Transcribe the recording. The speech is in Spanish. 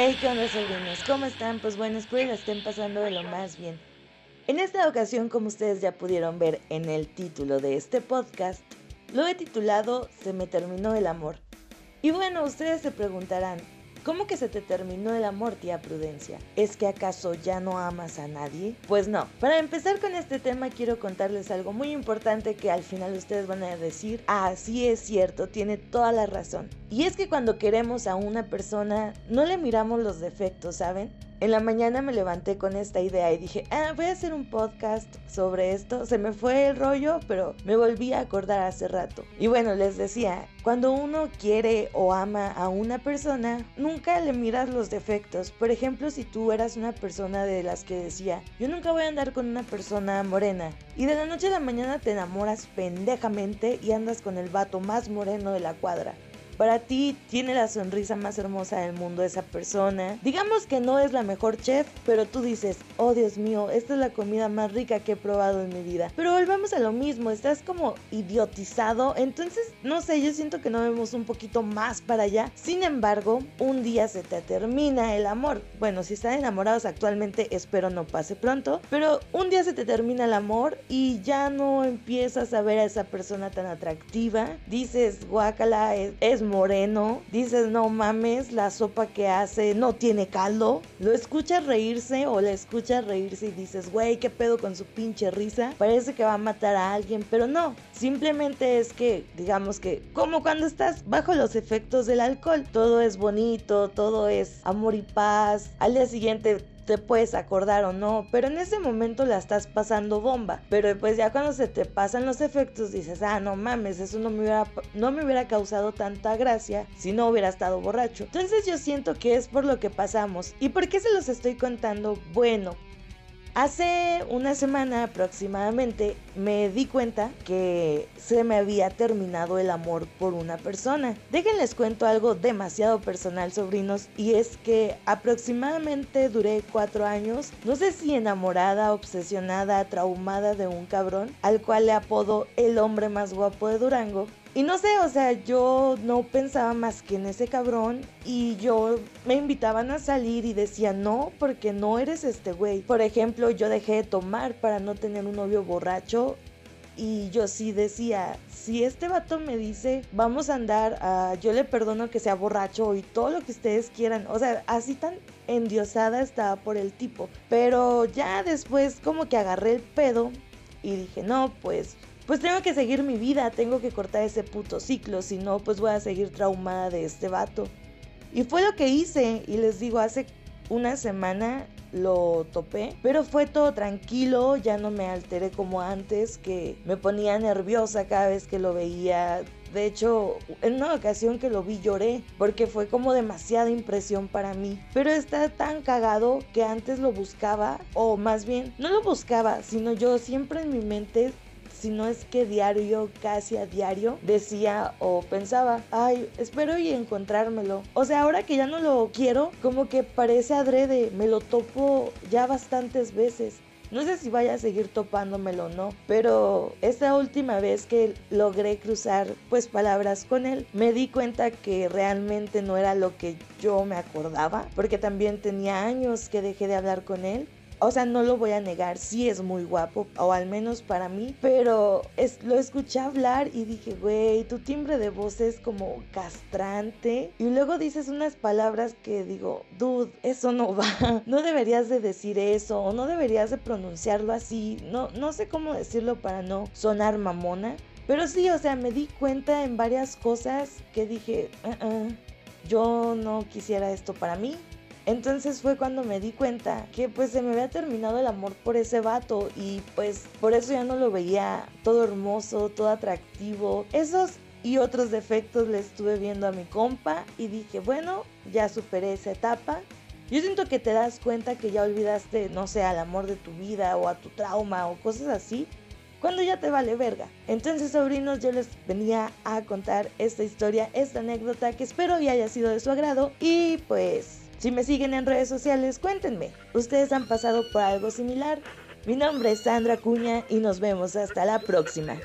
Hey, ¿qué onda sobrinos? ¿Cómo están? Pues bueno, espero que la estén pasando de lo más bien. En esta ocasión, como ustedes ya pudieron ver en el título de este podcast, lo he titulado Se me terminó el amor. Y bueno, ustedes se preguntarán, ¿Cómo que se te terminó el amor, tía Prudencia? ¿Es que acaso ya no amas a nadie? Pues no. Para empezar con este tema quiero contarles algo muy importante que al final ustedes van a decir, ah, sí es cierto, tiene toda la razón. Y es que cuando queremos a una persona no le miramos los defectos, ¿saben? En la mañana me levanté con esta idea y dije, ah, voy a hacer un podcast sobre esto. Se me fue el rollo, pero me volví a acordar hace rato. Y bueno, les decía, cuando uno quiere o ama a una persona, nunca le miras los defectos. Por ejemplo, si tú eras una persona de las que decía, yo nunca voy a andar con una persona morena. Y de la noche a la mañana te enamoras pendejamente y andas con el vato más moreno de la cuadra. Para ti tiene la sonrisa más hermosa del mundo esa persona. Digamos que no es la mejor chef, pero tú dices, oh Dios mío, esta es la comida más rica que he probado en mi vida. Pero volvemos a lo mismo, estás como idiotizado. Entonces, no sé, yo siento que no vemos un poquito más para allá. Sin embargo, un día se te termina el amor. Bueno, si están enamorados actualmente, espero no pase pronto. Pero un día se te termina el amor y ya no empiezas a ver a esa persona tan atractiva. Dices, guácala, es, es moreno, dices, no mames, la sopa que hace no tiene caldo. Lo escuchas reírse o le escuchas reírse y dices, güey, qué pedo con su pinche risa. Parece que va a matar a alguien, pero no. Simplemente es que, digamos que, como cuando estás bajo los efectos del alcohol, todo es bonito, todo es amor y paz. Al día siguiente te puedes acordar o no, pero en ese momento la estás pasando bomba. Pero después ya cuando se te pasan los efectos dices, ah, no mames, eso no me hubiera, no me hubiera causado tanta gracia si no hubiera estado borracho. Entonces yo siento que es por lo que pasamos. ¿Y por qué se los estoy contando? Bueno, Hace una semana aproximadamente me di cuenta que se me había terminado el amor por una persona. Déjenles cuento algo demasiado personal, sobrinos, y es que aproximadamente duré cuatro años, no sé si enamorada, obsesionada, traumada de un cabrón, al cual le apodo el hombre más guapo de Durango, y no sé, o sea, yo no pensaba más que en ese cabrón y yo me invitaban a salir y decía, no, porque no eres este güey. Por ejemplo, yo dejé de tomar para no tener un novio borracho y yo sí decía, si este vato me dice, vamos a andar, uh, yo le perdono que sea borracho y todo lo que ustedes quieran. O sea, así tan endiosada estaba por el tipo. Pero ya después como que agarré el pedo y dije, no, pues pues tengo que seguir mi vida, tengo que cortar ese puto ciclo, si no, pues voy a seguir traumada de este vato. Y fue lo que hice, y les digo, hace una semana lo topé, pero fue todo tranquilo, ya no me alteré como antes, que me ponía nerviosa cada vez que lo veía. De hecho, en una ocasión que lo vi lloré porque fue como demasiada impresión para mí. Pero está tan cagado que antes lo buscaba, o más bien, no lo buscaba, sino yo siempre en mi mente si no es que diario, casi a diario, decía o pensaba, ay, espero y encontrármelo. O sea, ahora que ya no lo quiero, como que parece adrede, me lo topo ya bastantes veces. No sé si vaya a seguir topándomelo o no, pero esta última vez que logré cruzar pues palabras con él, me di cuenta que realmente no era lo que yo me acordaba, porque también tenía años que dejé de hablar con él o sea, no lo voy a negar, sí es muy guapo, o al menos para mí, pero es, lo escuché hablar y dije, güey, tu timbre de voz es como castrante. Y luego dices unas palabras que digo, dude, eso no va, no deberías de decir eso, o no deberías de pronunciarlo así, no, no sé cómo decirlo para no sonar mamona. Pero sí, o sea, me di cuenta en varias cosas que dije, uh-uh, yo no quisiera esto para mí, entonces fue cuando me di cuenta que pues se me había terminado el amor por ese vato y pues por eso ya no lo veía todo hermoso, todo atractivo. Esos y otros defectos le estuve viendo a mi compa y dije, bueno, ya superé esa etapa. Yo siento que te das cuenta que ya olvidaste, no sé, al amor de tu vida o a tu trauma o cosas así, cuando ya te vale verga. Entonces, sobrinos, yo les venía a contar esta historia, esta anécdota que espero y haya sido de su agrado y pues si me siguen en redes sociales, cuéntenme, ¿ustedes han pasado por algo similar? Mi nombre es Sandra Cuña y nos vemos hasta la próxima.